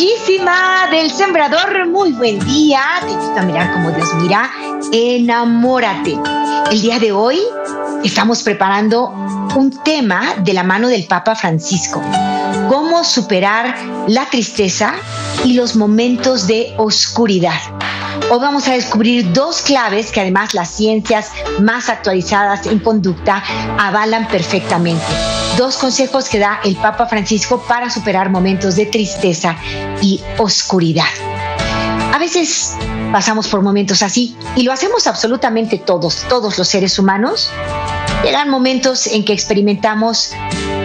Bellísima del sembrador, muy buen día. Te invito a mirar como Dios mira. Enamórate. El día de hoy estamos preparando un tema de la mano del Papa Francisco. Cómo superar la tristeza y los momentos de oscuridad. Hoy vamos a descubrir dos claves que además las ciencias más actualizadas en conducta avalan perfectamente. Dos consejos que da el Papa Francisco para superar momentos de tristeza y oscuridad. A veces pasamos por momentos así y lo hacemos absolutamente todos, todos los seres humanos. Llegan momentos en que experimentamos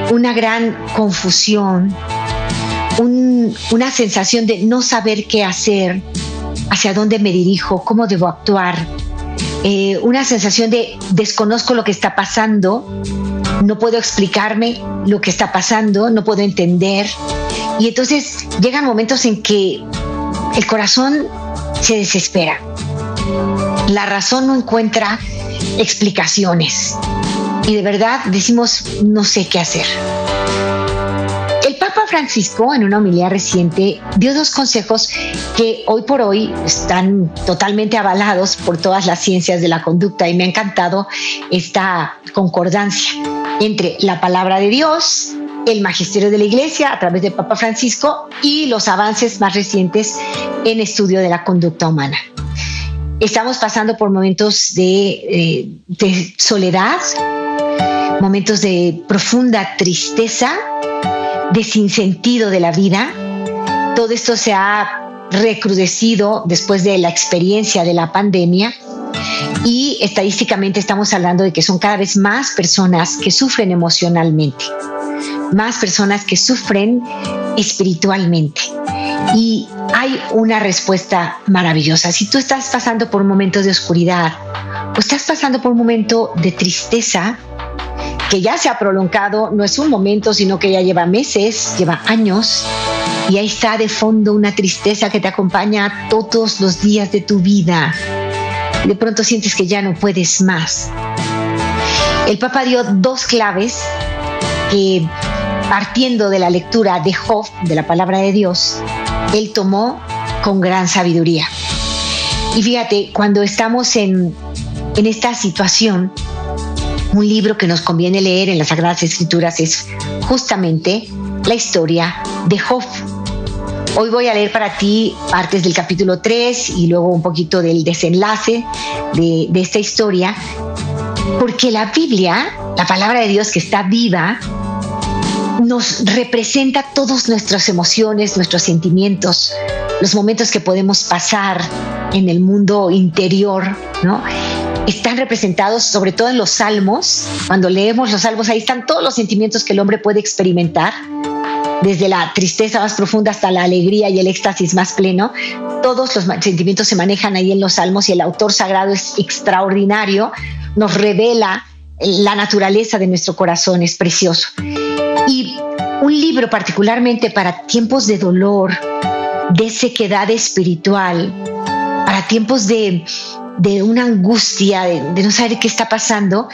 una gran confusión, una sensación de no saber qué hacer, hacia dónde me dirijo, cómo debo actuar, eh, una sensación de desconozco lo que está pasando, no puedo explicarme lo que está pasando, no puedo entender. Y entonces llegan momentos en que el corazón se desespera. La razón no encuentra explicaciones. Y de verdad decimos, no sé qué hacer. Francisco, en una homilía reciente, dio dos consejos que hoy por hoy están totalmente avalados por todas las ciencias de la conducta y me ha encantado esta concordancia entre la palabra de Dios, el magisterio de la Iglesia a través del Papa Francisco y los avances más recientes en estudio de la conducta humana. Estamos pasando por momentos de, eh, de soledad, momentos de profunda tristeza de sinsentido de la vida. Todo esto se ha recrudecido después de la experiencia de la pandemia y estadísticamente estamos hablando de que son cada vez más personas que sufren emocionalmente, más personas que sufren espiritualmente. Y hay una respuesta maravillosa. Si tú estás pasando por momentos de oscuridad o estás pasando por un momento de tristeza, que ya se ha prolongado, no es un momento, sino que ya lleva meses, lleva años, y ahí está de fondo una tristeza que te acompaña todos los días de tu vida. De pronto sientes que ya no puedes más. El Papa dio dos claves que, partiendo de la lectura de Job, de la palabra de Dios, él tomó con gran sabiduría. Y fíjate, cuando estamos en, en esta situación, un libro que nos conviene leer en las Sagradas Escrituras es justamente la historia de Job. Hoy voy a leer para ti partes del capítulo 3 y luego un poquito del desenlace de, de esta historia, porque la Biblia, la palabra de Dios que está viva, nos representa todas nuestras emociones, nuestros sentimientos, los momentos que podemos pasar en el mundo interior, ¿no? Están representados sobre todo en los salmos. Cuando leemos los salmos, ahí están todos los sentimientos que el hombre puede experimentar, desde la tristeza más profunda hasta la alegría y el éxtasis más pleno. Todos los sentimientos se manejan ahí en los salmos y el autor sagrado es extraordinario, nos revela la naturaleza de nuestro corazón, es precioso. Y un libro particularmente para tiempos de dolor, de sequedad espiritual, para tiempos de, de una angustia, de, no saber qué está pasando,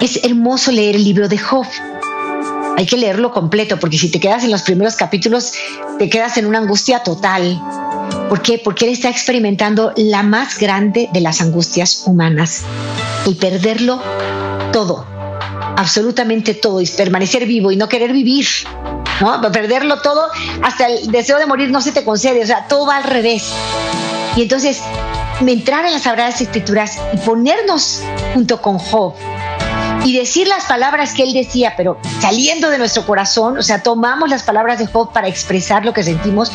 es hermoso leer el libro de Job. Hay que leerlo completo, porque si te quedas en los primeros capítulos, te quedas en una angustia total. ¿Por qué? Porque él está experimentando la más grande de las angustias humanas, el perderlo todo, absolutamente todo, y permanecer vivo y no querer vivir, ¿no? Perderlo todo, hasta el deseo de morir no se te concede, o sea, todo va al revés. Y entonces entrar en las Sagradas Escrituras y ponernos junto con Job y decir las palabras que él decía, pero saliendo de nuestro corazón, o sea, tomamos las palabras de Job para expresar lo que sentimos,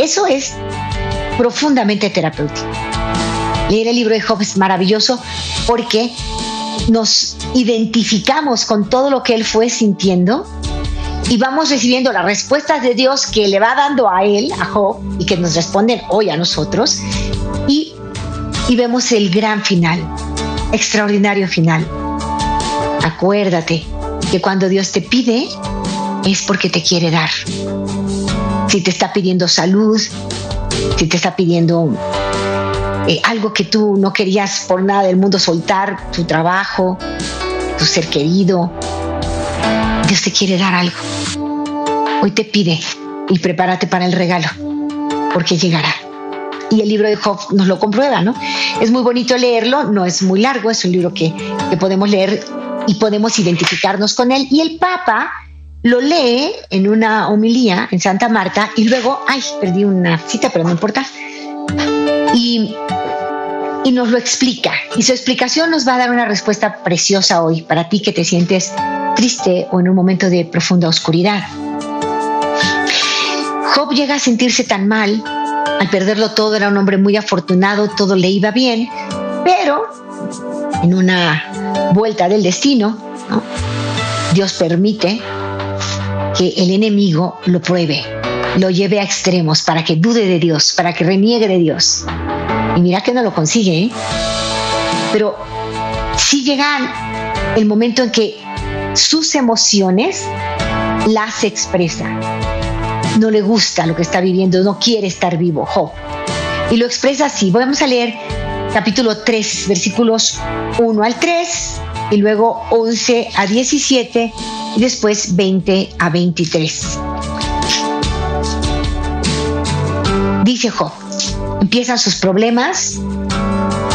eso es profundamente terapéutico. Leer el libro de Job es maravilloso porque nos identificamos con todo lo que él fue sintiendo y vamos recibiendo las respuestas de Dios que le va dando a él, a Job, y que nos responden hoy a nosotros, y vemos el gran final, extraordinario final. Acuérdate que cuando Dios te pide es porque te quiere dar. Si te está pidiendo salud, si te está pidiendo eh, algo que tú no querías por nada del mundo soltar, tu trabajo, tu ser querido, Dios te quiere dar algo. Hoy te pide y prepárate para el regalo, porque llegará. Y el libro de Job nos lo comprueba, ¿no? Es muy bonito leerlo, no es muy largo, es un libro que, que podemos leer y podemos identificarnos con él. Y el Papa lo lee en una homilía en Santa Marta y luego, ay, perdí una cita, pero no importa. Y, y nos lo explica. Y su explicación nos va a dar una respuesta preciosa hoy para ti que te sientes triste o en un momento de profunda oscuridad. Job llega a sentirse tan mal, al perderlo todo era un hombre muy afortunado, todo le iba bien, pero en una vuelta del destino, Dios permite que el enemigo lo pruebe, lo lleve a extremos para que dude de Dios, para que reniegue de Dios. Y mira que no lo consigue, ¿eh? pero sí llega el momento en que sus emociones las expresa. No le gusta lo que está viviendo, no quiere estar vivo, Job. Y lo expresa así. Vamos a leer capítulo 3, versículos 1 al 3, y luego 11 a 17 y después 20 a 23. Dice Job, empiezan sus problemas,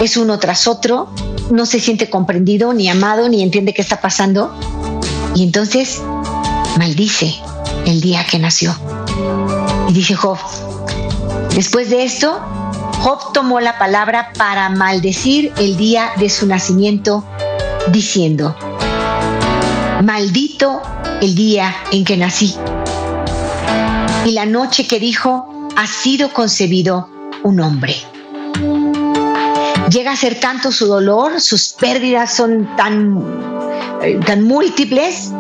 es uno tras otro, no se siente comprendido ni amado ni entiende qué está pasando y entonces maldice el día que nació. Y dice Job, después de esto, Job tomó la palabra para maldecir el día de su nacimiento, diciendo, maldito el día en que nací. Y la noche que dijo, ha sido concebido un hombre. Llega a ser tanto su dolor, sus pérdidas son tan, eh, tan múltiples.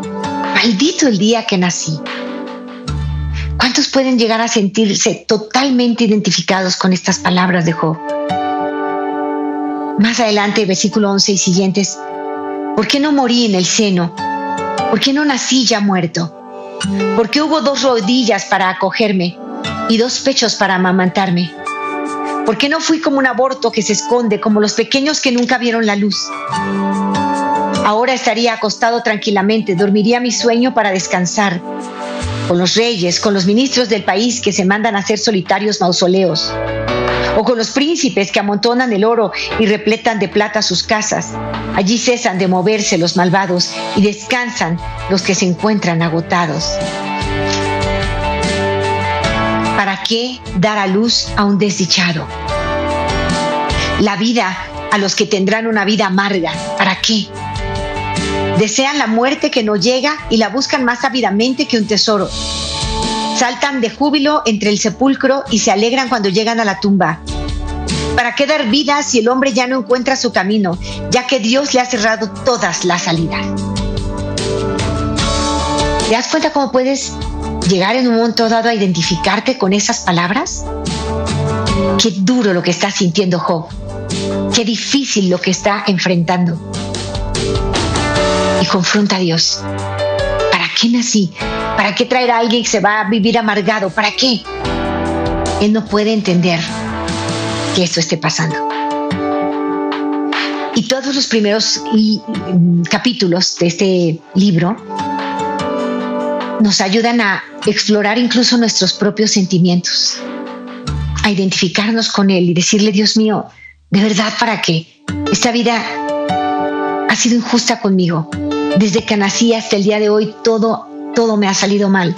Maldito el día que nací. ¿Cuántos pueden llegar a sentirse totalmente identificados con estas palabras de Job? Más adelante, versículo 11 y siguientes, ¿por qué no morí en el seno? ¿Por qué no nací ya muerto? ¿Por qué hubo dos rodillas para acogerme y dos pechos para amamantarme? ¿Por qué no fui como un aborto que se esconde, como los pequeños que nunca vieron la luz? Ahora estaría acostado tranquilamente, dormiría mi sueño para descansar, con los reyes, con los ministros del país que se mandan a hacer solitarios mausoleos, o con los príncipes que amontonan el oro y repletan de plata sus casas. Allí cesan de moverse los malvados y descansan los que se encuentran agotados. ¿Para qué dar a luz a un desdichado? La vida a los que tendrán una vida amarga. ¿Para qué? Desean la muerte que no llega y la buscan más ávidamente que un tesoro. Saltan de júbilo entre el sepulcro y se alegran cuando llegan a la tumba. ¿Para qué dar vida si el hombre ya no encuentra su camino, ya que Dios le ha cerrado todas las salidas? ¿Te das cuenta cómo puedes llegar en un momento dado a identificarte con esas palabras? Qué duro lo que está sintiendo Job. Qué difícil lo que está enfrentando y confronta a Dios. ¿Para qué nací? ¿Para qué traer a alguien que se va a vivir amargado? ¿Para qué? Él no puede entender que esto esté pasando. Y todos los primeros mm, capítulos de este libro nos ayudan a explorar incluso nuestros propios sentimientos, a identificarnos con Él y decirle, Dios mío, ¿de verdad para qué? Esta vida ha sido injusta conmigo. Desde que nací hasta el día de hoy todo, todo me ha salido mal.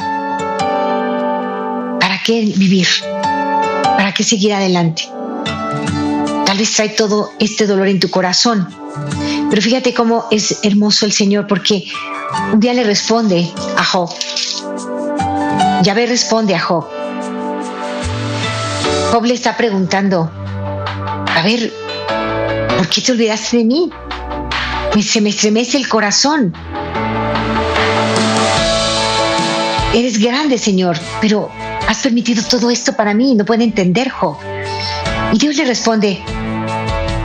¿Para qué vivir? ¿Para qué seguir adelante? Tal vez trae todo este dolor en tu corazón. Pero fíjate cómo es hermoso el Señor porque un día le responde a Job. Yahvé responde a Job. Job le está preguntando, a ver, ¿por qué te olvidaste de mí? Se me estremece el corazón. eres grande, Señor, pero has permitido todo esto para mí, no puede entender Job. Y Dios le responde,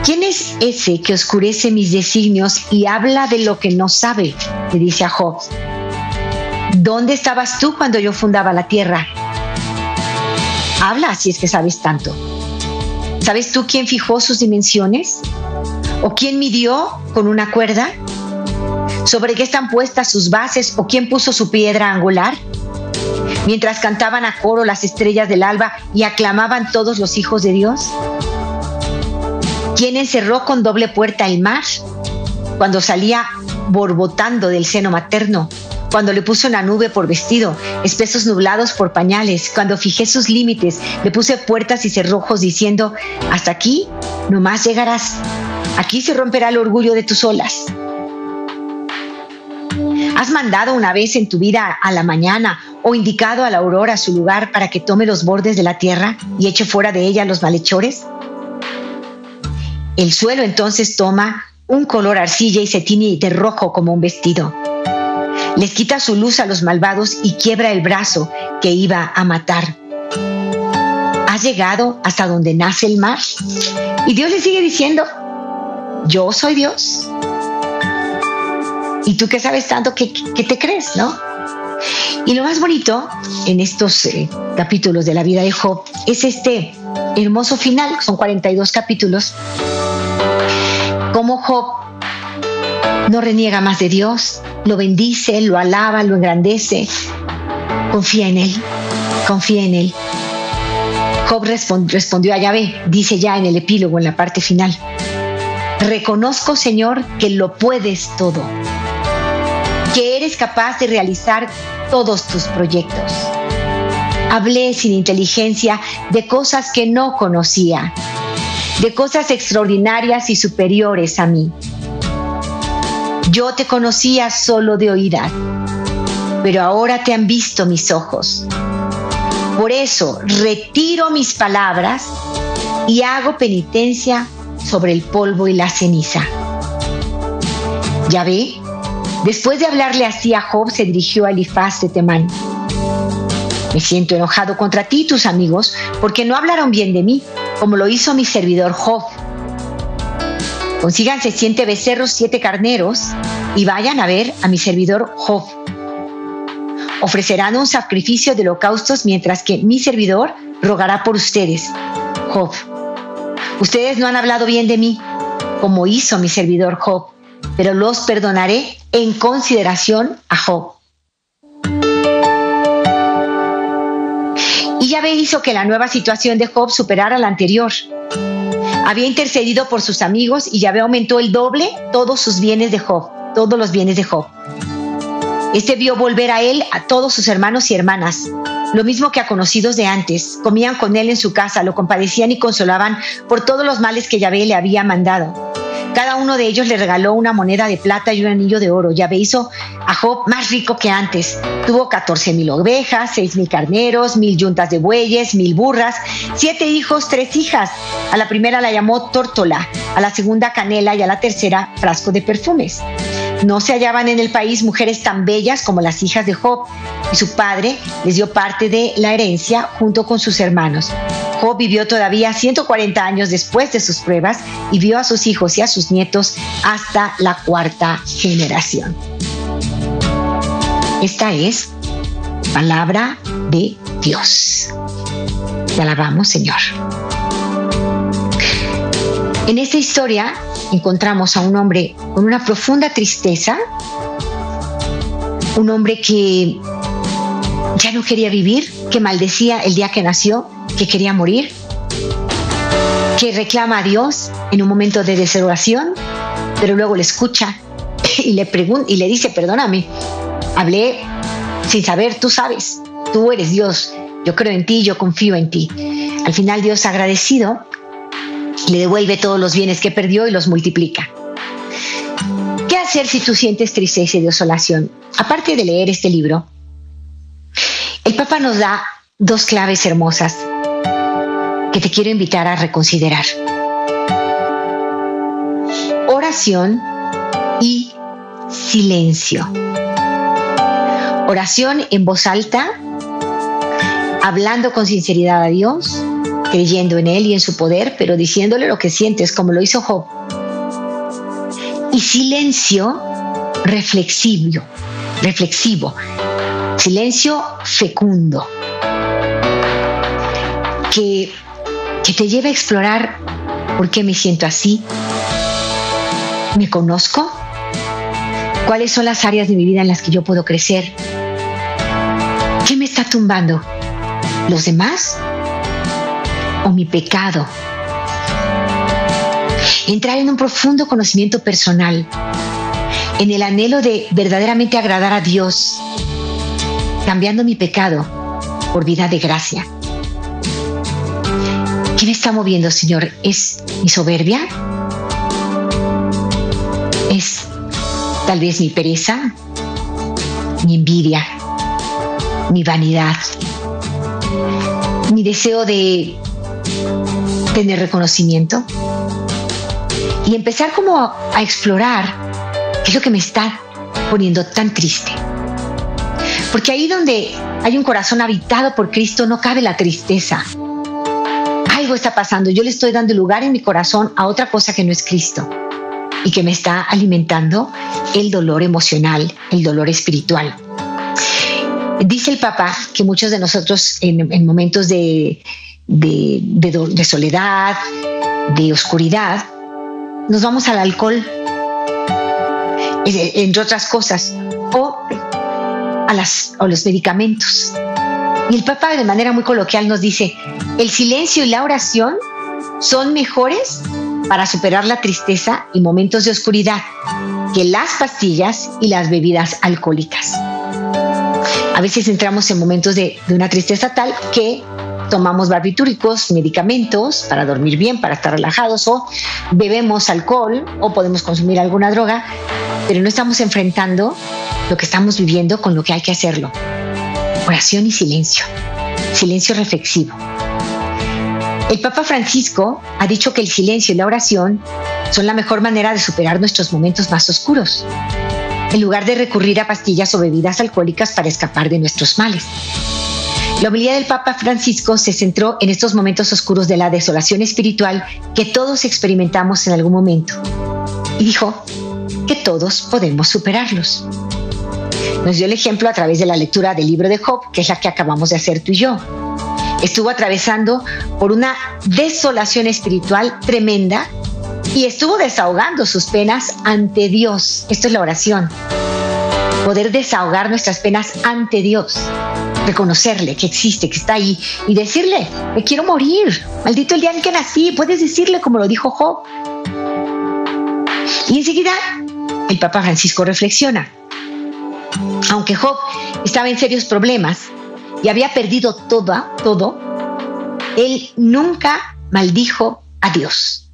¿quién es ese que oscurece mis designios y habla de lo que no sabe? Le dice a Job. ¿Dónde estabas tú cuando yo fundaba la tierra? Habla si es que sabes tanto. ¿Sabes tú quién fijó sus dimensiones? ¿O quién midió con una cuerda? ¿Sobre qué están puestas sus bases o quién puso su piedra angular? Mientras cantaban a coro las estrellas del alba y aclamaban todos los hijos de Dios. ¿Quién encerró con doble puerta el mar cuando salía borbotando del seno materno? Cuando le puso una nube por vestido, espesos nublados por pañales, cuando fijé sus límites, le puse puertas y cerrojos diciendo, hasta aquí no más llegarás, aquí se romperá el orgullo de tus olas. ¿Has mandado una vez en tu vida a la mañana o indicado a la aurora su lugar para que tome los bordes de la tierra y eche fuera de ella los malhechores? El suelo entonces toma un color arcilla y se tiñe de rojo como un vestido. Les quita su luz a los malvados y quiebra el brazo que iba a matar. ¿Has llegado hasta donde nace el mar? Y Dios le sigue diciendo, yo soy Dios. ¿Y tú qué sabes tanto que, te crees, no? Y lo más bonito en estos eh, capítulos de la vida de Job es este hermoso final, son 42 capítulos, como Job no reniega más de Dios, lo bendice, lo alaba, lo engrandece, confía en Él, confía en Él. Job respondió a Yahvé, dice ya en el epílogo, en la parte final, reconozco Señor que lo puedes todo, que eres capaz de realizar todos tus proyectos. Hablé sin inteligencia de cosas que no conocía, de cosas extraordinarias y superiores a mí. Yo te conocía solo de oídas, pero ahora te han visto mis ojos. Por eso retiro mis palabras y hago penitencia sobre el polvo y la ceniza. Ya ve, después de hablarle así a Job, se dirigió a Elifaz de Temán. Me siento enojado contra ti tus amigos porque no hablaron bien de mí, como lo hizo mi servidor Job. Consíganse siete becerros, siete carneros y vayan a ver a mi servidor Job. Ofrecerán un sacrificio de holocaustos mientras que mi servidor rogará por ustedes. Job. Ustedes no han hablado bien de mí, como hizo mi servidor Job, pero los perdonaré en consideración a Job. Y Yahvé hizo que la nueva situación de Job superara la anterior había intercedido por sus amigos y Yahvé aumentó el doble todos sus bienes de Job, todos los bienes de Job. Este vio volver a él a todos sus hermanos y hermanas, lo mismo que a conocidos de antes. Comían con él en su casa, lo compadecían y consolaban por todos los males que Yahvé le había mandado. Cada uno de ellos le regaló una moneda de plata y un anillo de oro. Yahvé hizo a Job más rico que antes. Tuvo 14 mil ovejas, 6 mil carneros, mil yuntas de bueyes, mil burras, siete hijos, tres hijas. A la primera la llamó Tórtola, a la segunda Canela y a la tercera Frasco de perfumes. No se hallaban en el país mujeres tan bellas como las hijas de Job, y su padre les dio parte de la herencia junto con sus hermanos. Job vivió todavía 140 años después de sus pruebas y vio a sus hijos y a sus nietos hasta la cuarta generación. Esta es palabra de Dios. Te alabamos, Señor. En esta historia encontramos a un hombre con una profunda tristeza, un hombre que ya no quería vivir, que maldecía el día que nació, que quería morir, que reclama a Dios en un momento de desolación, pero luego le escucha y le pregunta y le dice, perdóname, hablé sin saber, tú sabes, tú eres Dios, yo creo en ti, yo confío en ti. Al final Dios agradecido le devuelve todos los bienes que perdió y los multiplica. ¿Qué hacer si tú sientes tristeza y desolación? Aparte de leer este libro, el Papa nos da dos claves hermosas que te quiero invitar a reconsiderar. Oración y silencio. Oración en voz alta, hablando con sinceridad a Dios, creyendo en Él y en su poder, pero diciéndole lo que sientes, como lo hizo Job. Y silencio reflexivo, reflexivo, silencio fecundo, que, que te lleva a explorar por qué me siento así, me conozco, cuáles son las áreas de mi vida en las que yo puedo crecer, qué me está tumbando, los demás o mi pecado. Entrar en un profundo conocimiento personal, en el anhelo de verdaderamente agradar a Dios, cambiando mi pecado por vida de gracia. ¿Qué me está moviendo, Señor? ¿Es mi soberbia? ¿Es tal vez mi pereza? ¿Mi envidia? ¿Mi vanidad? ¿Mi deseo de tener reconocimiento? Y empezar como a explorar qué es lo que me está poniendo tan triste. Porque ahí donde hay un corazón habitado por Cristo no cabe la tristeza, algo está pasando, yo le estoy dando lugar en mi corazón a otra cosa que no es Cristo y que me está alimentando el dolor emocional, el dolor espiritual. Dice el Papa que muchos de nosotros en, momentos de, de, soledad, de oscuridad, nos vamos al alcohol, entre otras cosas, o a los medicamentos. Y el Papa de manera muy coloquial nos dice, el silencio y la oración son mejores para superar la tristeza y momentos de oscuridad que las pastillas y las bebidas alcohólicas. A veces entramos en momentos de, una tristeza tal que tomamos barbitúricos, medicamentos para dormir bien, para estar relajados, o bebemos alcohol o podemos consumir alguna droga, pero no estamos enfrentando lo que estamos viviendo con lo que hay que hacerlo oración y silencio, silencio reflexivo. El Papa Francisco ha dicho que el silencio y la oración son la mejor manera de superar nuestros momentos más oscuros, en lugar de recurrir a pastillas o bebidas alcohólicas para escapar de nuestros males. La homilía del Papa Francisco se centró en estos momentos oscuros de la desolación espiritual que todos experimentamos en algún momento y dijo que todos podemos superarlos. Nos dio el ejemplo a través de la lectura del libro de Job, que es la que acabamos de hacer tú y yo. Estuvo atravesando por una desolación espiritual tremenda y estuvo desahogando sus penas ante Dios. Esto es la oración. Poder desahogar nuestras penas ante Dios. Reconocerle que existe, que está ahí y decirle, me quiero morir. Maldito el día en que nací. Puedes decirle como lo dijo Job. Y enseguida el Papa Francisco reflexiona. Aunque Job estaba en serios problemas y había perdido todo, todo, él nunca maldijo a Dios.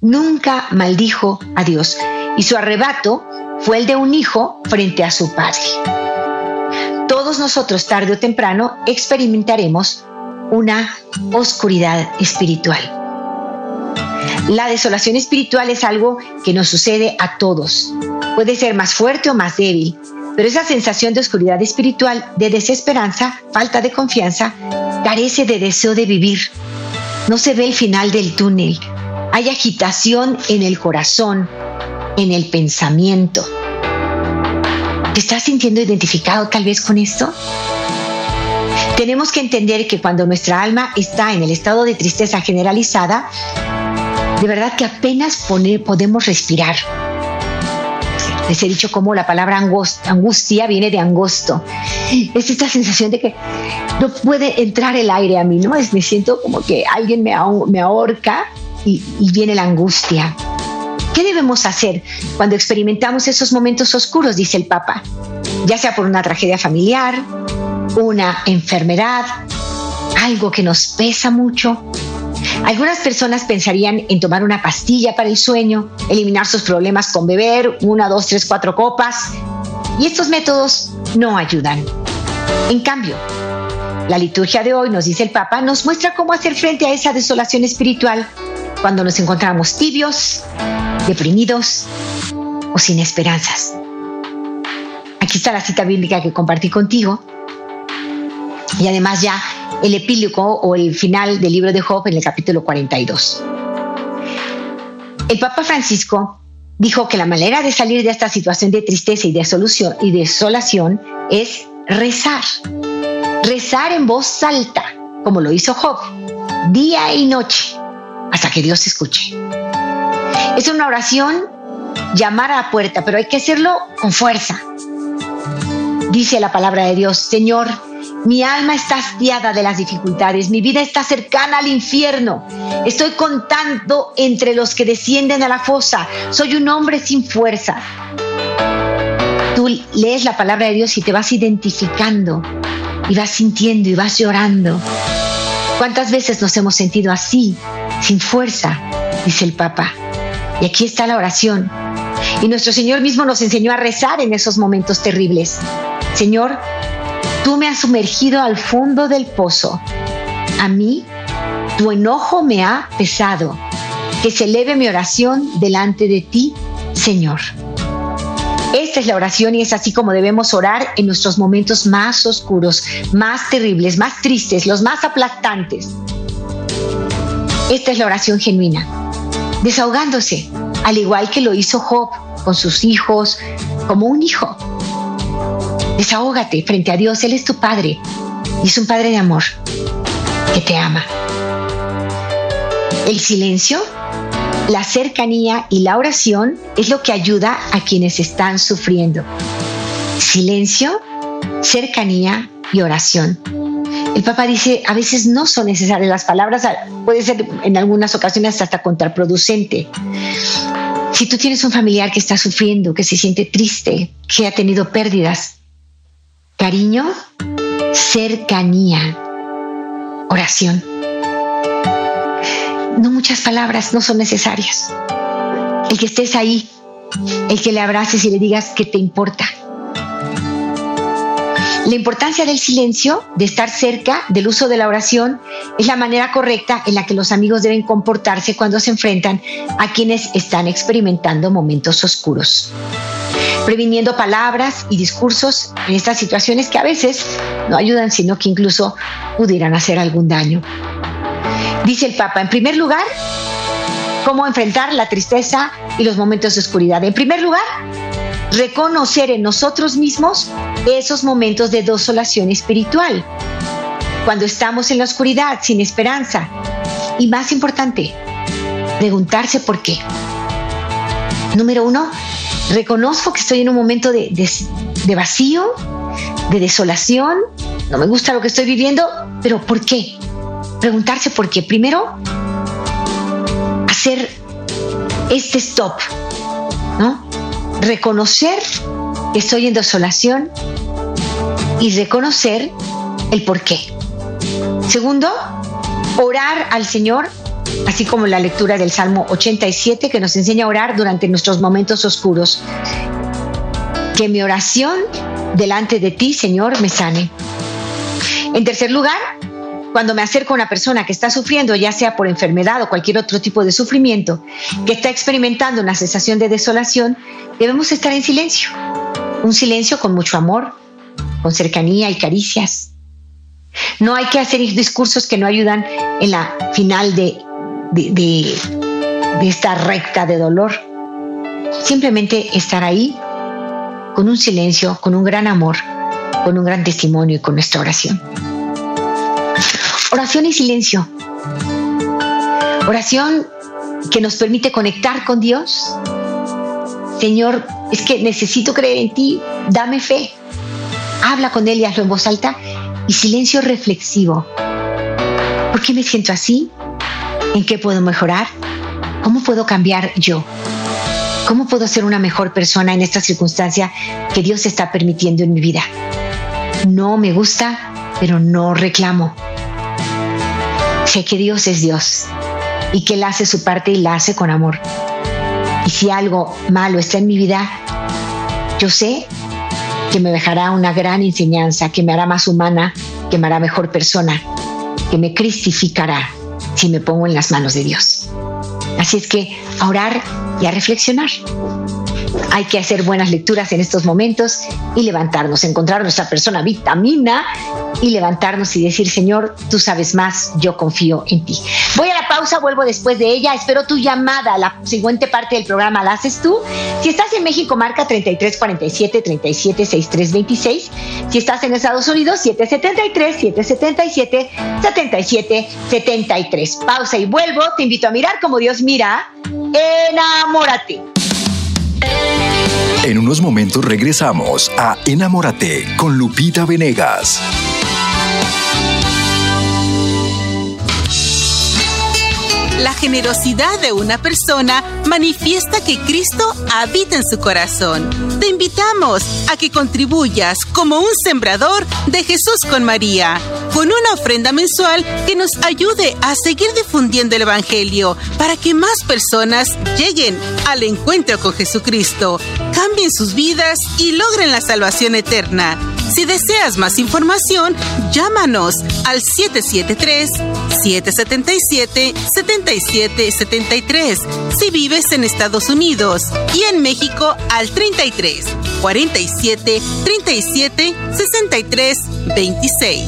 Nunca maldijo a Dios. Y su arrebato fue el de un hijo frente a su padre. Nosotros, tarde o temprano, experimentaremos una oscuridad espiritual. La desolación espiritual es algo que nos sucede a todos. Puede ser más fuerte o más débil, pero esa sensación de oscuridad espiritual, de desesperanza, falta de confianza, carece de deseo de vivir. No se ve el final del túnel. Hay agitación en el corazón, en el pensamiento. ¿Te estás sintiendo identificado tal vez con esto? Tenemos que entender que cuando nuestra alma está en el estado de tristeza generalizada, de verdad que apenas podemos respirar les he dicho cómo la palabra angustia viene de angosto. Es esta sensación de que no puede entrar el aire a mí, ¿no? Es, me siento como que alguien me, me ahorca y, y viene la angustia. ¿Qué debemos hacer cuando experimentamos esos momentos oscuros? Dice el Papa. Ya sea por una tragedia familiar, una enfermedad, algo que nos pesa mucho, algunas personas pensarían en tomar una pastilla para el sueño, eliminar sus problemas con beber una, dos, tres, cuatro copas, y estos métodos no ayudan. En cambio, la liturgia de hoy, nos dice el Papa, nos muestra cómo hacer frente a esa desolación espiritual cuando nos encontramos tibios, deprimidos o sin esperanzas. Aquí está la cita bíblica que compartí contigo. Y además ya el epílogo o el final del libro de Job en el capítulo 42. El Papa Francisco dijo que la manera de salir de esta situación de tristeza y de y desolación es rezar. Rezar en voz alta, como lo hizo Job, día y noche, hasta que Dios escuche. Es una oración llamar a la puerta, pero hay que hacerlo con fuerza. Dice la palabra de Dios, Señor, mi alma está hastiada de las dificultades, mi vida está cercana al infierno. Estoy contando entre los que descienden a la fosa. Soy un hombre sin fuerza. Tú lees la palabra de Dios y te vas identificando y vas sintiendo y vas llorando. ¿Cuántas veces nos hemos sentido así, sin fuerza? Dice el Papa. Y aquí está la oración. Y nuestro Señor mismo nos enseñó a rezar en esos momentos terribles. Señor, Tú me has sumergido al fondo del pozo. A mí, tu enojo me ha pesado. Que se eleve mi oración delante de ti, Señor. Esta es la oración y es así como debemos orar en nuestros momentos más oscuros, más terribles, más tristes, los más aplastantes. Esta es la oración genuina, desahogándose, al igual que lo hizo Job con sus hijos, como un hijo. Desahógate frente a Dios, Él es tu Padre y es un Padre de amor que te ama. El silencio, la cercanía y la oración es lo que ayuda a quienes están sufriendo. Silencio, cercanía y oración. El Papa dice, a veces no son necesarias las palabras, puede ser en algunas ocasiones hasta contraproducente. Si tú tienes un familiar que está sufriendo, que se siente triste, que ha tenido pérdidas, Cariño, cercanía, oración. No muchas palabras no son necesarias. El que estés ahí, el que le abraces y le digas que te importa. La importancia del silencio, de estar cerca, del uso de la oración, es la manera correcta en la que los amigos deben comportarse cuando se enfrentan a quienes están experimentando momentos oscuros previniendo palabras y discursos en estas situaciones que a veces no ayudan, sino que incluso pudieran hacer algún daño. Dice el Papa, en primer lugar, cómo enfrentar la tristeza y los momentos de oscuridad. En primer lugar, reconocer en nosotros mismos esos momentos de desolación espiritual, cuando estamos en la oscuridad, sin esperanza. Y más importante, preguntarse por qué. Número uno, reconozco que estoy en un momento de, vacío, de desolación, no me gusta lo que estoy viviendo, pero ¿por qué? Preguntarse por qué. Primero, hacer este stop, ¿no? Reconocer que estoy en desolación y reconocer el por qué. Segundo, orar al Señor así como la lectura del Salmo 87 que nos enseña a orar durante nuestros momentos oscuros. Que mi oración delante de ti, Señor, me sane. En tercer lugar, cuando me acerco a una persona que está sufriendo, ya sea por enfermedad o cualquier otro tipo de sufrimiento, que está experimentando una sensación de desolación, debemos estar en silencio. Un silencio con mucho amor, con cercanía y caricias. No hay que hacer discursos que no ayudan en la final de de, esta recta de dolor. Simplemente estar ahí con un silencio, con un gran amor, con un gran testimonio y con nuestra oración. Oración y silencio. Oración que nos permite conectar con Dios. Señor, es que necesito creer en ti, dame fe. Habla con Él y hazlo en voz alta. Y silencio reflexivo. ¿Por qué me siento así? ¿En qué puedo mejorar? ¿Cómo puedo cambiar yo? ¿Cómo puedo ser una mejor persona en esta circunstancia que Dios está permitiendo en mi vida? No me gusta, pero no reclamo. Sé que Dios es Dios y que Él hace su parte y la hace con amor. Y si algo malo está en mi vida, yo sé que me dejará una gran enseñanza, que me hará más humana, que me hará mejor persona, que me cristificará si me pongo en las manos de Dios. Así es que a orar y a reflexionar. Hay que hacer buenas lecturas en estos momentos y levantarnos, encontrar nuestra persona vitamina y levantarnos y decir, Señor, tú sabes más, yo confío en ti. Voy a la pausa, vuelvo después de ella, espero tu llamada, la siguiente parte del programa la haces tú. Si estás en México, marca 3347 376326. Si estás en Estados Unidos, 773 777 7773. Pausa y vuelvo, te invito a mirar como Dios mira, enamórate. En unos momentos regresamos a Enamórate con Lupita Venegas. La generosidad de una persona manifiesta que Cristo habita en su corazón. Te invitamos a que contribuyas como un sembrador de Jesús con María, con una ofrenda mensual que nos ayude a seguir difundiendo el Evangelio para que más personas lleguen al encuentro con Jesucristo, cambien sus vidas y logren la salvación eterna. Si deseas más información, llámanos al 773-777-7773 si vives en Estados Unidos y en México al 33 47 37 63 26.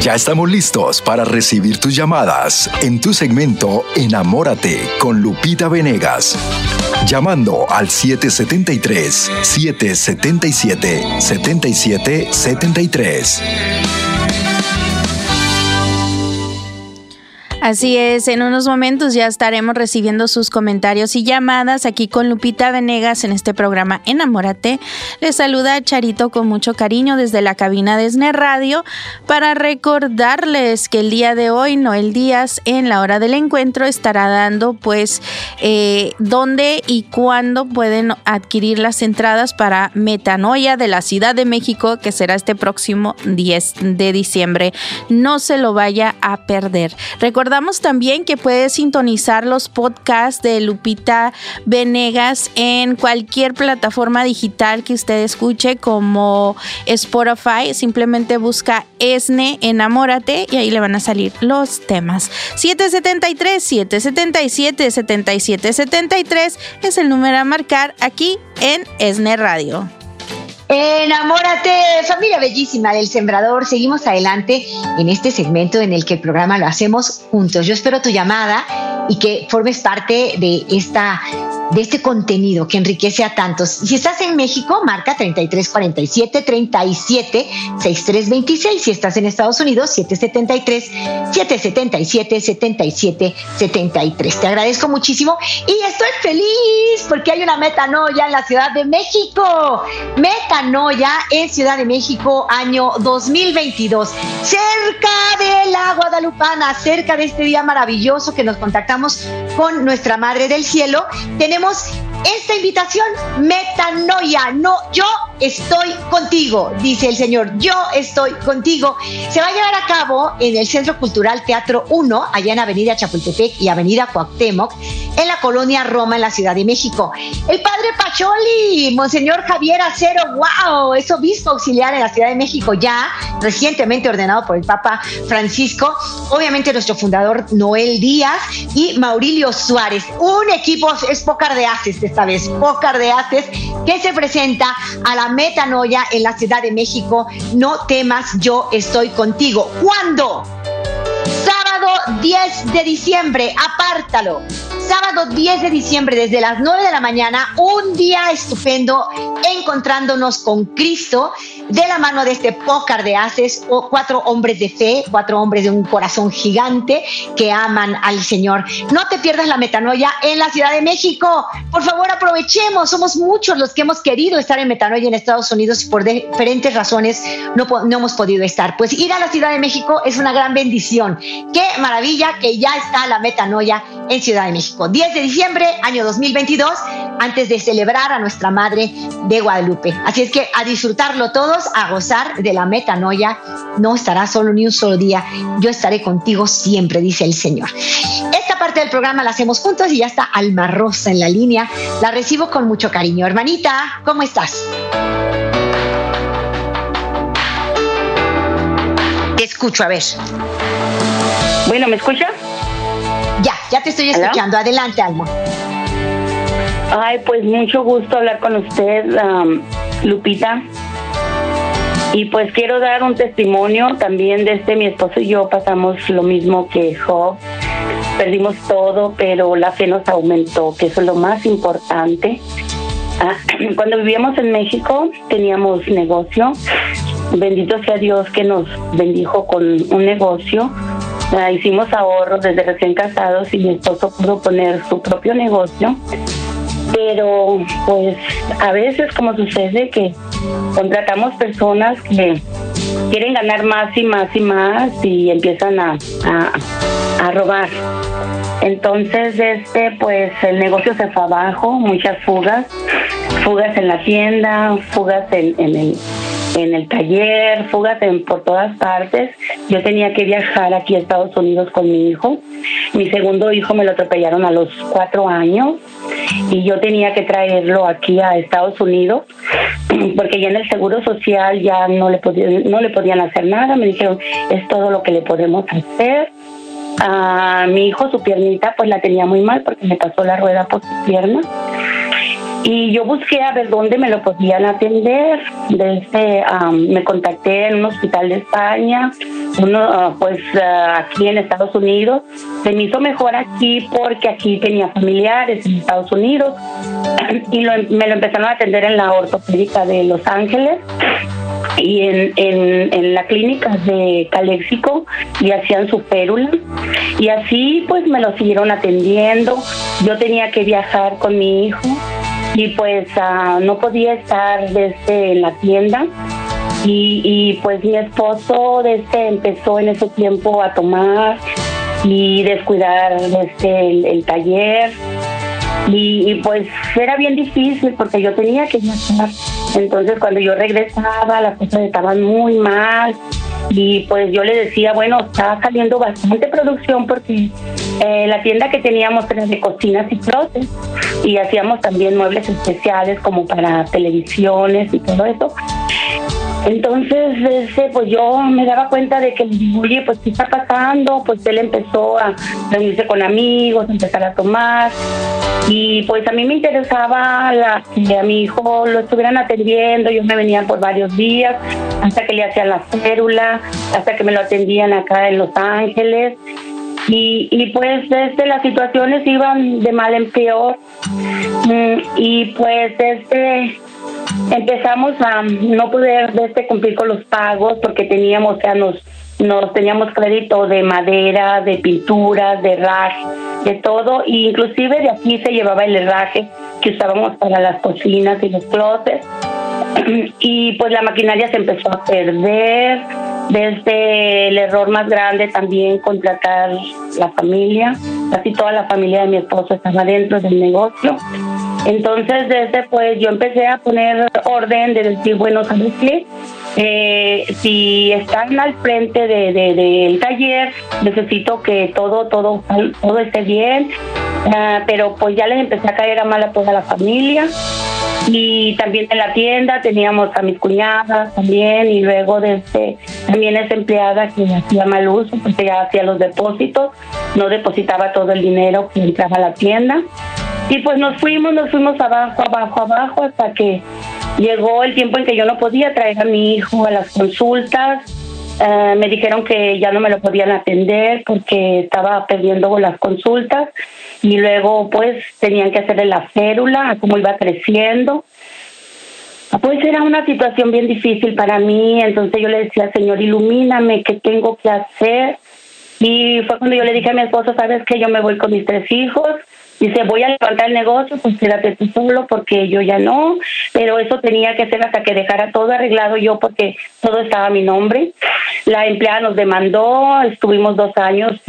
Ya estamos listos para recibir tus llamadas en tu segmento Enamórate con Lupita Venegas llamando al 773 777 7773. Así es, en unos momentos ya estaremos recibiendo sus comentarios y llamadas aquí con Lupita Venegas en este programa Enamórate. Les saluda Charito con mucho cariño desde la cabina de SNE Radio para recordarles que el día de hoy Noel Díaz en la hora del encuentro estará dando pues eh, dónde y cuándo pueden adquirir las entradas para Metanoia de la Ciudad de México que será este próximo 10 de diciembre. No se lo vaya a perder recordamos también que puede sintonizar los podcasts de Lupita Venegas en cualquier plataforma digital que usted escuche como Spotify. Simplemente busca ESNE Enamórate y ahí le van a salir los temas. 773 777 7773 es el número a marcar aquí en ESNE Radio. Enamórate, familia bellísima del Sembrador. Seguimos adelante en este segmento en el que el programa lo hacemos juntos. Yo espero tu llamada y que formes parte de esta de este contenido que enriquece a tantos. Si estás en México, marca 3347 37 6326. Si estás en Estados Unidos, 773 777 77 73. Te agradezco muchísimo y estoy feliz porque hay una metanoia en la Ciudad de México. Metanoia en Ciudad de México, año 2022. Cerca de la Guadalupana, cerca de este día maravilloso que nos contactamos con nuestra Madre del Cielo. Tenemos Tenemos esta invitación, metanoia, no, yo estoy contigo, dice el Señor, yo estoy contigo. Se va a llevar a cabo en el Centro Cultural Teatro 1, allá en Avenida Chapultepec y Avenida Cuauhtémoc, en la colonia Roma, en la Ciudad de México. El padre Pacholi, Monseñor Javier Acero, wow, es obispo auxiliar en la Ciudad de México, ya recientemente ordenado por el Papa Francisco, obviamente nuestro fundador Noel Díaz y Maurilio Suárez, un equipo, es Pócar de Haces esta vez, Pócar de Haces, que se presenta a la metanoia en la Ciudad de México. No temas, yo estoy contigo. ¿Cuándo? Sábado 10 de diciembre, apártalo sábado 10 de diciembre desde las 9 de la mañana, un día estupendo encontrándonos con Cristo de la mano de este pócar de haces, o cuatro hombres de fe, cuatro hombres de un corazón gigante que aman al Señor. No te pierdas la metanoia en la Ciudad de México. Por favor, aprovechemos. Somos muchos los que hemos querido estar en metanoia en Estados Unidos y por diferentes razones no, no hemos podido estar. Pues ir a la Ciudad de México es una gran bendición. Qué maravilla que ya está la metanoia en Ciudad de México. 10 de diciembre, año 2022, antes de celebrar a nuestra Madre de Guadalupe. Así es que a disfrutarlo todos, a gozar de la metanoia. No estará solo ni un solo día. Yo estaré contigo siempre, dice el Señor. Esta parte del programa la hacemos juntos y ya está Alma Rosa en la línea. La recibo con mucho cariño. Hermanita, ¿cómo estás? Te escucho, a ver. Bueno, ¿me escuchas? Ya, ya te estoy escuchando. Adelante, Alma. Ay, pues mucho gusto hablar con usted, Lupita. Y pues quiero dar un testimonio también de este, mi esposo y yo pasamos lo mismo que Job. Perdimos todo, pero la fe nos aumentó, que eso es lo más importante. Ah, cuando vivíamos en México teníamos negocio. Bendito sea Dios que nos bendijo con un negocio. Ah, hicimos ahorros desde recién casados y mi esposo pudo poner su propio negocio pero pues a veces como sucede que contratamos personas que quieren ganar más y más y más y empiezan a, a, robar. Entonces, este, pues el negocio se fue abajo, muchas fugas, fugas en la tienda, fugas en, en el en el taller, fugas en, por todas partes. Yo tenía que viajar aquí a Estados Unidos con mi hijo. Mi segundo hijo me lo atropellaron a los cuatro años y yo tenía que traerlo aquí a Estados Unidos porque ya en el seguro social ya no le podían, no le podían hacer nada. Me dijeron es todo lo que le podemos hacer. A mi hijo su piernita pues la tenía muy mal porque me pasó la rueda por su pierna y yo busqué a ver dónde me lo podían atender. Desde, me contacté en un hospital de España, uno ah, pues ah, aquí en Estados Unidos. Se me hizo mejor aquí porque aquí tenía familiares en Estados Unidos y me lo empezaron a atender en la ortopédica de Los Ángeles y en, en, en, la clínica de Caléxico y hacían su férula y así pues me lo siguieron atendiendo. Yo tenía que viajar con mi hijo y pues ah, no podía estar desde en la tienda. Y, pues mi esposo desde empezó en ese tiempo a tomar y descuidar desde el, taller. Y, pues era bien difícil porque yo tenía que viajar entonces cuando yo regresaba las cosas estaban muy mal y pues yo le decía, bueno, está saliendo bastante producción porque eh, la tienda que teníamos era de cocinas y closets y hacíamos también muebles especiales como para televisiones y todo eso. Entonces, ese, pues yo me daba cuenta de que, oye, pues qué está pasando, pues él empezó a reunirse con amigos, empezar a tomar, y pues a mí me interesaba que a mi hijo lo estuvieran atendiendo, yo me venía por varios días, hasta que le hacían la célula, hasta que me lo atendían acá en Los Ángeles, y, y pues desde las situaciones iban de mal en peor, mm, y pues este empezamos a no poder este, cumplir con los pagos porque teníamos, o sea, nos, nos teníamos crédito de madera, de pinturas, de herraje, de todo, e inclusive de aquí se llevaba el herraje que usábamos para las cocinas y los closets. Y pues la maquinaria se empezó a perder, desde el error más grande también contratar la familia, casi toda la familia de mi esposo estaba dentro del negocio entonces, desde pues yo empecé a poner orden de decir, bueno, ¿sabes qué? Eh, si están al frente del de, de, taller, necesito que todo, todo, todo esté bien. Ah, pero pues ya les empecé a caer a mal a toda la familia. Y también en la tienda teníamos a mis cuñadas también y luego desde también esa empleada que hacía mal uso porque ya hacía los depósitos, no depositaba todo el dinero que entraba a la tienda. Y pues nos fuimos, nos fuimos abajo, abajo, abajo, hasta que llegó el tiempo en que yo no podía traer a mi hijo a las consultas. Eh, me dijeron que ya no me lo podían atender porque estaba perdiendo las consultas y luego pues tenían que hacerle la célula, cómo iba creciendo. Pues era una situación bien difícil para mí, entonces yo le decía, Señor, ilumíname, ¿qué tengo que hacer? Y fue cuando yo le dije a mi esposo, sabes que yo me voy con mis tres hijos, Dice, voy a levantar el negocio, pues quédate tú solo porque yo ya no, pero eso tenía que ser hasta que dejara todo arreglado yo porque todo estaba a mi nombre. La empleada nos demandó, estuvimos dos años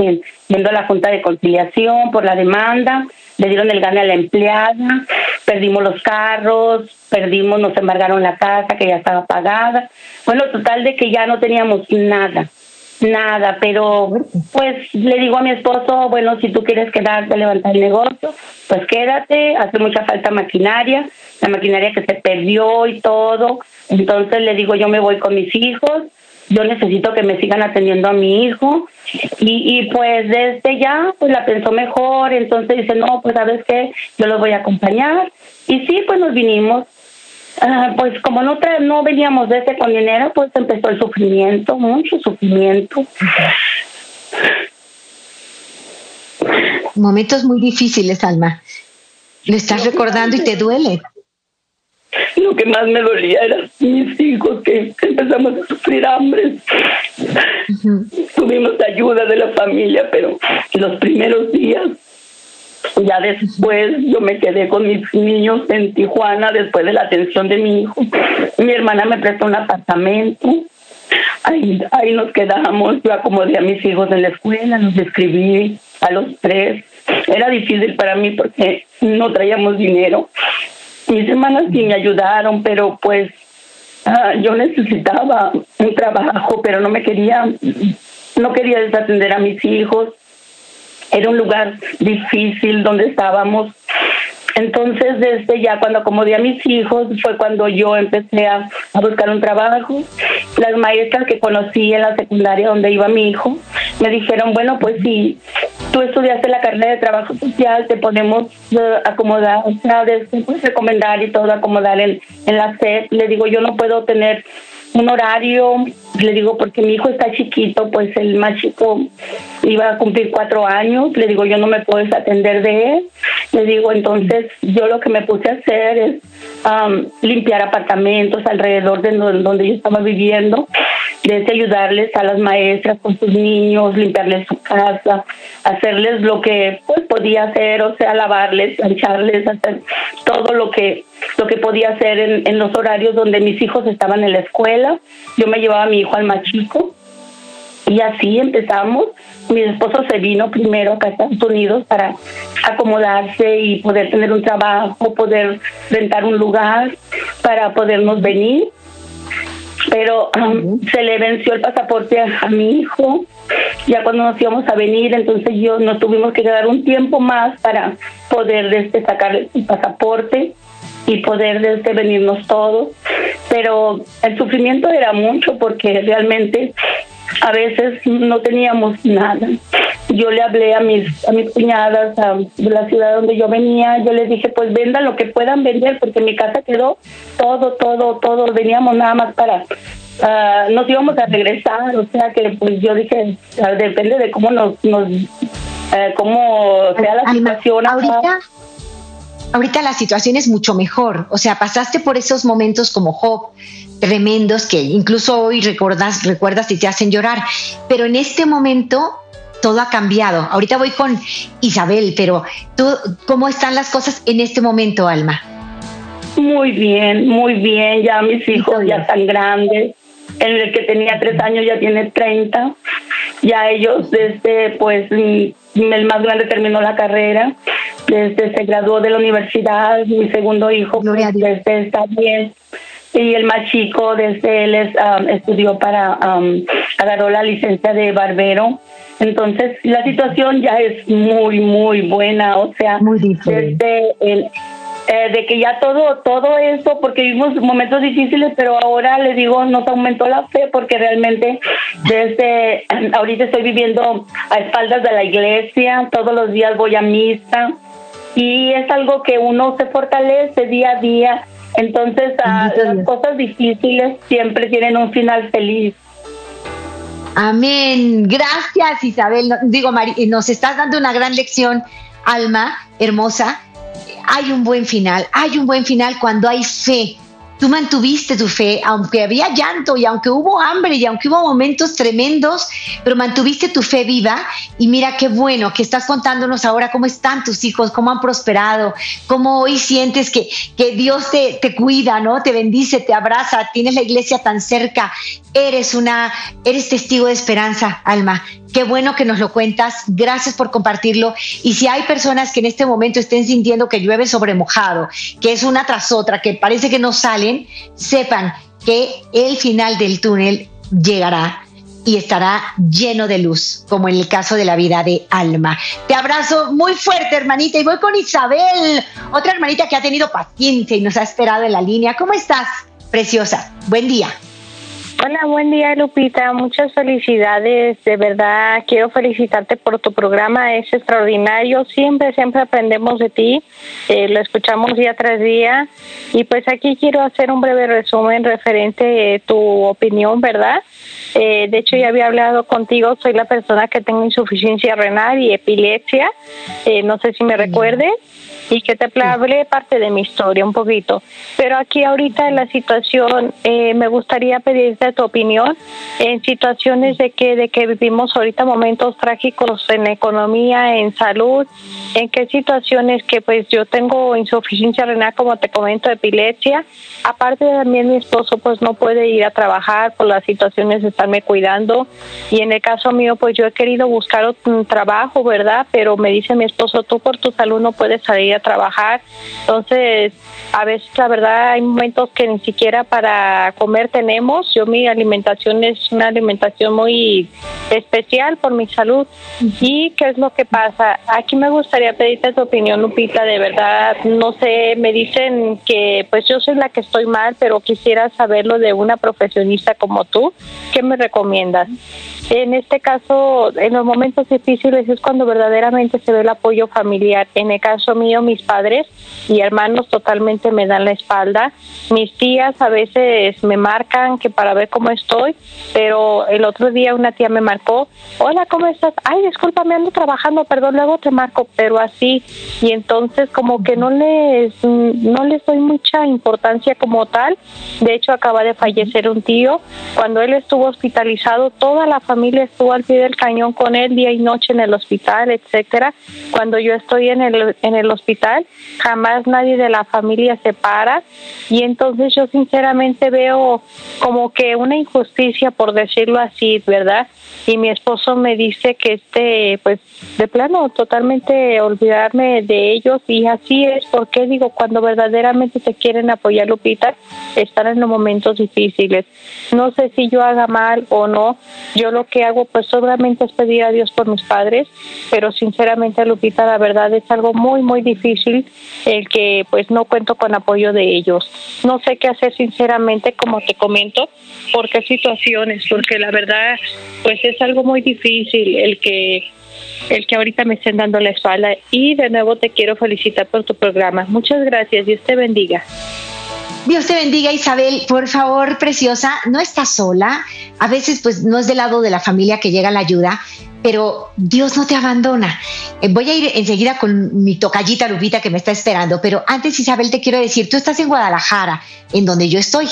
yendo a la Junta de Conciliación por la demanda, le dieron el gane a la empleada, perdimos los carros, perdimos, nos embargaron la casa que ya estaba pagada. Bueno, total de que ya no teníamos nada nada, pero pues le digo a mi esposo, bueno, si tú quieres quedarte levantar el negocio, pues quédate, hace mucha falta maquinaria, la maquinaria que se perdió y todo, entonces le digo yo me voy con mis hijos, yo necesito que me sigan atendiendo a mi hijo. Y, y pues desde ya, pues la pensó mejor, entonces dice, no, pues sabes qué, yo los voy a acompañar. Y sí, pues nos vinimos. Ah, pues como no, no veníamos de ese con dinero, pues empezó el sufrimiento, mucho sufrimiento. Momentos muy difíciles, Alma. Lo estás recordando y te duele. Lo que más me dolía eran mis hijos que empezamos a sufrir hambre. Tuvimos ayuda de la familia, pero los primeros días, ya después yo me quedé con mis niños en Tijuana después de la atención de mi hijo. Mi hermana me prestó un apartamento. Ahí, ahí nos quedamos, yo acomodé a mis hijos en la escuela, los escribí a los tres. Era difícil para mí porque no traíamos dinero mis hermanas sí me ayudaron, pero pues ah, yo necesitaba un trabajo, pero no me quería, no quería desatender a mis hijos. Era un lugar difícil donde estábamos. Entonces, desde ya cuando acomodé a mis hijos, fue cuando yo empecé a, a, buscar un trabajo. Las maestras que conocí en la secundaria donde iba mi hijo, me dijeron, bueno, pues si tú estudiaste la carrera de trabajo social, te podemos uh, acomodar, o sea, puedes recomendar y todo, acomodar en, en la SED. Le digo, yo no puedo tener un horario, le digo, porque mi hijo está chiquito, pues el más chico iba a cumplir cuatro años, le digo, yo no me puedo desatender de él, le digo, entonces yo lo que me puse a hacer es um, limpiar apartamentos alrededor de donde yo estaba viviendo, desde ayudarles a las maestras con sus niños, limpiarles su casa, hacerles lo que pues podía hacer, o sea, lavarles, plancharles, hacer todo lo que lo que podía hacer en, en los horarios donde mis hijos estaban en la escuela. Yo me llevaba a mi hijo al más chico y así empezamos. Mi esposo se vino primero acá a Estados Unidos para acomodarse y poder tener un trabajo, poder rentar un lugar para podernos venir. Pero um, se le venció el pasaporte a, mi hijo. Ya cuando nos íbamos a venir entonces yo nos tuvimos que quedar un tiempo más para poder este, sacar el pasaporte y poder desde venirnos todos pero el sufrimiento era mucho porque realmente a veces no teníamos nada. Yo le hablé a mis a mis cuñadas de la ciudad donde yo venía, yo les dije, pues vendan lo que puedan vender porque mi casa quedó todo, todo, todo, veníamos nada más para uh, nos íbamos a regresar, o sea que pues yo dije, depende de cómo nos, nos uh, cómo sea la situación. Ahorita, ahorita la situación es mucho mejor, o sea, pasaste por esos momentos como Job, tremendos que incluso hoy recuerdas, recuerdas y te hacen llorar. Pero en este momento todo ha cambiado. Ahorita voy con Isabel, pero tú, ¿cómo están las cosas en este momento, Alma? Muy bien, muy bien. Ya mis hijos ya están grandes. El que tenía tres años ya tiene treinta. Ya ellos, desde, pues, el más grande terminó la carrera. Desde se graduó de la universidad. Mi segundo hijo, pues, desde está bien y el más chico desde él um, estudió para um, agarró la licencia de barbero entonces la situación ya es muy muy buena o sea desde el eh, de que ya todo todo eso porque vivimos momentos difíciles pero ahora le digo nos aumentó la fe porque realmente desde ahorita estoy viviendo a espaldas de la iglesia todos los días voy a misa y es algo que uno se fortalece día a día entonces, ah, las cosas difíciles siempre tienen un final feliz. Amén. Gracias, Isabel. Digo, nos estás dando una gran lección, Alma, hermosa. Hay un buen final, hay un buen final cuando hay fe, Tú mantuviste tu fe, aunque había llanto y aunque hubo hambre y aunque hubo momentos tremendos, pero mantuviste tu fe viva y mira qué bueno que estás contándonos ahora cómo están tus hijos, cómo han prosperado, cómo hoy sientes que, que Dios te, te cuida, ¿no? Te bendice, te abraza, tienes la iglesia tan cerca, eres una, eres testigo de esperanza, Alma. Qué bueno que nos lo cuentas. Gracias por compartirlo. Y si hay personas que en este momento estén sintiendo que llueve sobre mojado, que es una tras otra, que parece que no salen, sepan que el final del túnel llegará y estará lleno de luz, como en el caso de la vida de Alma. Te abrazo muy fuerte, hermanita, y voy con Isabel, otra hermanita que ha tenido paciencia y nos ha esperado en la línea. ¿Cómo estás, preciosa? Buen día. Hola, buen día Lupita, muchas felicidades, de verdad quiero felicitarte por tu programa, es extraordinario, siempre, siempre aprendemos de ti, eh, lo escuchamos día tras día. Y pues aquí quiero hacer un breve resumen referente a tu opinión, ¿verdad? Eh, de hecho ya había hablado contigo, soy la persona que tengo insuficiencia renal y epilepsia, eh, no sé si me recuerdes y que te hablé parte de mi historia un poquito. Pero aquí ahorita en la situación eh, me gustaría pedirte tu opinión en situaciones de que de que vivimos ahorita momentos trágicos en economía, en salud, en qué situaciones que pues yo tengo insuficiencia renal como te comento, epilepsia, aparte también mi esposo pues no puede ir a trabajar por las situaciones de estarme cuidando y en el caso mío pues yo he querido buscar un trabajo, ¿verdad? Pero me dice mi esposo, tú por tu salud no puedes salir a trabajar. Entonces, a veces la verdad hay momentos que ni siquiera para comer tenemos. Yo mi alimentación es una alimentación muy especial por mi salud. ¿Y qué es lo que pasa? Aquí me gustaría pedirte tu opinión, Lupita, de verdad, no sé, me dicen que pues yo soy la que estoy mal, pero quisiera saberlo de una profesionista como tú. ¿Qué me recomiendas? En este caso, en los momentos difíciles es cuando verdaderamente se ve el apoyo familiar. En el caso mío, mis padres y hermanos totalmente me dan la espalda. Mis tías a veces me marcan que para ver cómo estoy, pero el otro día una tía me marcó, hola, ¿cómo estás? Ay, disculpa, me ando trabajando, perdón, luego te marco, pero así. Y entonces como que no les, no les doy mucha importancia como tal. De hecho, acaba de fallecer un tío. Cuando él estuvo hospitalizado, toda la familia estuvo al pie del cañón con él día y noche en el hospital, etcétera. Cuando yo estoy en el, en el hospital, jamás nadie de la familia se para y entonces yo sinceramente veo como que una injusticia, por decirlo así, ¿verdad? Y mi esposo me dice que este, pues, de plano, totalmente olvidarme de ellos y así es, porque digo, cuando verdaderamente te quieren apoyar, Lupita, están en los momentos difíciles. No sé si yo haga mal o no, yo lo que hago pues solamente es pedir a Dios por mis padres, pero sinceramente Lupita la verdad es algo muy muy difícil el que pues no cuento con apoyo de ellos. No sé qué hacer sinceramente como te comento, por qué situaciones, porque la verdad pues es algo muy difícil el que el que ahorita me estén dando la espalda y de nuevo te quiero felicitar por tu programa. Muchas gracias, Dios te bendiga. Dios te bendiga Isabel, por favor, preciosa, no estás sola. A veces pues no es del lado de la familia que llega la ayuda, pero Dios no te abandona. Eh, voy a ir enseguida con mi tocallita Lupita que me está esperando, pero antes Isabel te quiero decir, tú estás en Guadalajara, en donde yo estoy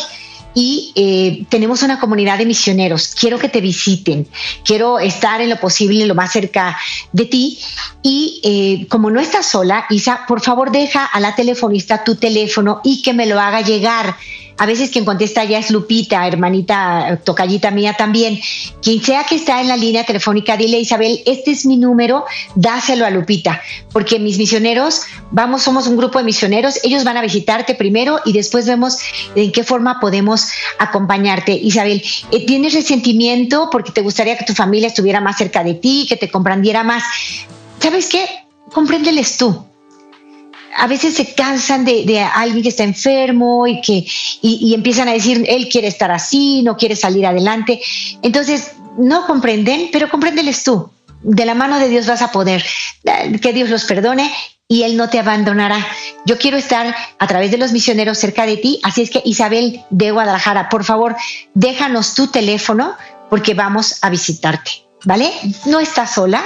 y eh, tenemos una comunidad de misioneros. Quiero que te visiten, quiero estar en lo posible lo más cerca de ti. Y eh, como no estás sola, Isa, por favor deja a la telefonista tu teléfono y que me lo haga llegar a veces quien contesta ya es Lupita, hermanita, tocallita mía también. Quien sea que está en la línea telefónica, dile Isabel, este es mi número, dáselo a Lupita, porque mis misioneros, vamos, somos un grupo de misioneros, ellos van a visitarte primero y después vemos en qué forma podemos acompañarte. Isabel, eh, ¿tienes resentimiento porque te gustaría que tu familia estuviera más cerca de ti, que te comprendiera más? ¿Sabes qué? Compréndeles tú a veces se cansan de, alguien que está enfermo y que y, empiezan a decir él quiere estar así, no quiere salir adelante. Entonces no comprenden, pero compréndeles tú. De la mano de Dios vas a poder que Dios los perdone y Él no te abandonará. Yo quiero estar a través de los misioneros cerca de ti, así es que Isabel de Guadalajara, por favor, déjanos tu teléfono porque vamos a visitarte, ¿vale? No estás sola.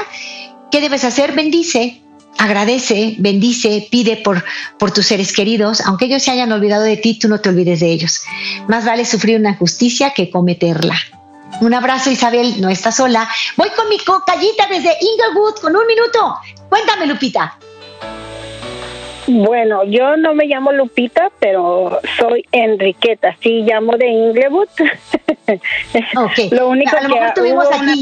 ¿Qué debes hacer? Bendice, agradece, bendice, pide por, por tus seres queridos, aunque ellos se hayan olvidado de ti, tú no te olvides de ellos. Más vale sufrir una justicia que cometerla. Un abrazo, Isabel, no estás sola. Voy con mi cocallita desde Inglewood con un minuto. Cuéntame, Lupita. Bueno, yo no me llamo Lupita, pero soy Enriqueta, sí llamo de Inglewood. Okay. Lo único que mejor tuvimos aquí.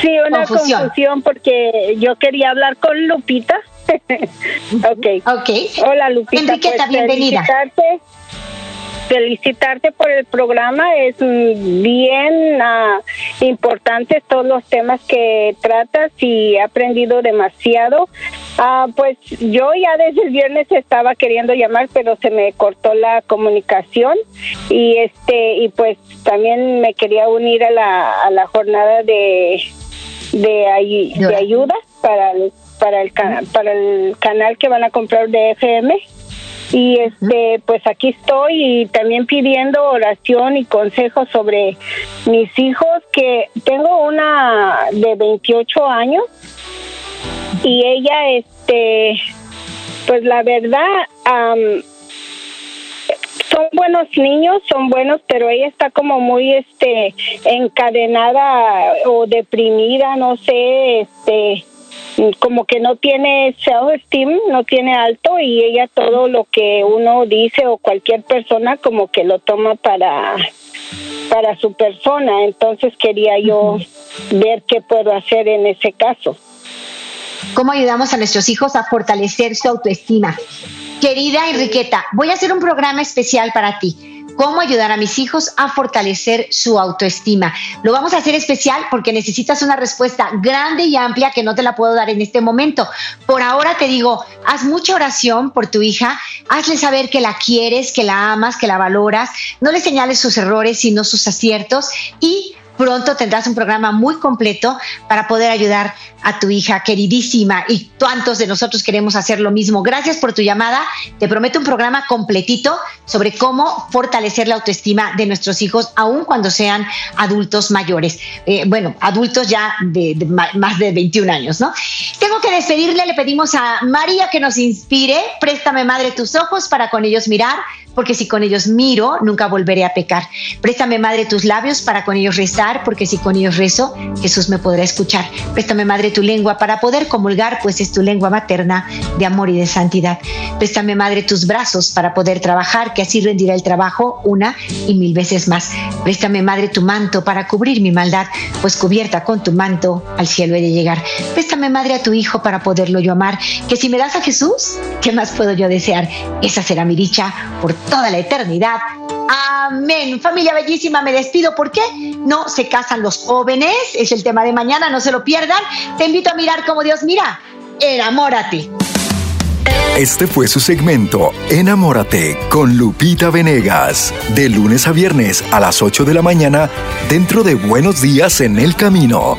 Sí, una confusión. porque yo quería hablar con Lupita. ok. Ok. Hola, Lupita. Enriqueta, pues, bienvenida. felicitarte por el programa. Es bien uh, importante todos los temas que tratas y he aprendido demasiado. Uh, pues yo ya desde el viernes estaba queriendo llamar, pero se me cortó la comunicación y este y pues también me quería unir a la, a la jornada de de, de ayuda para el, para el para el canal que van a comprar de FM y este pues aquí estoy y también pidiendo oración y consejos sobre mis hijos que tengo una de 28 años y ella este pues la verdad son buenos niños, son buenos, pero ella está como muy este encadenada o deprimida, no sé, este como que no tiene self-esteem, no tiene alto y ella todo lo que uno dice o cualquier persona como que lo toma para para su persona, entonces quería yo ver qué puedo hacer en ese caso. ¿Cómo ayudamos a nuestros hijos a fortalecer su autoestima? Querida Enriqueta, voy a hacer un programa especial para ti cómo ayudar a mis hijos a fortalecer su autoestima. Lo vamos a hacer especial porque necesitas una respuesta grande y amplia que no te la puedo dar en este momento. Por ahora te digo, haz mucha oración por tu hija, hazle saber que la quieres, que la amas, que la valoras, no le señales sus errores, sino sus aciertos y pronto tendrás un programa muy completo para poder ayudar a tu hija queridísima y tantos de nosotros queremos hacer lo mismo. Gracias por tu llamada. Te prometo un programa completito sobre cómo fortalecer la autoestima de nuestros hijos, aun cuando sean adultos mayores. Eh, bueno, adultos ya de, más de 21 años, ¿no? Tengo que despedirle, le pedimos a María que nos inspire. Préstame, madre, tus ojos para con ellos mirar porque si con ellos miro, nunca volveré a pecar. Préstame, Madre, tus labios para con ellos rezar, porque si con ellos rezo, Jesús me podrá escuchar. Préstame, Madre, tu lengua para poder comulgar, pues es tu lengua materna de amor y de santidad. Préstame, Madre, tus brazos para poder trabajar, que así rendirá el trabajo una y mil veces más. Préstame, Madre, tu manto para cubrir mi maldad, pues cubierta con tu manto al cielo he de llegar. Préstame, Madre, a tu Hijo para poderlo yo amar, que si me das a Jesús, ¿qué más puedo yo desear? Esa será mi dicha por toda la eternidad. Amén. Familia bellísima, me despido. ¿Por qué no se casan los jóvenes? Es el tema de mañana, no se lo pierdan. Te invito a mirar como Dios mira. Enamórate. Este fue su segmento Enamórate con Lupita Venegas, de lunes a viernes a las 8 de la mañana, dentro de Buenos Días en el Camino.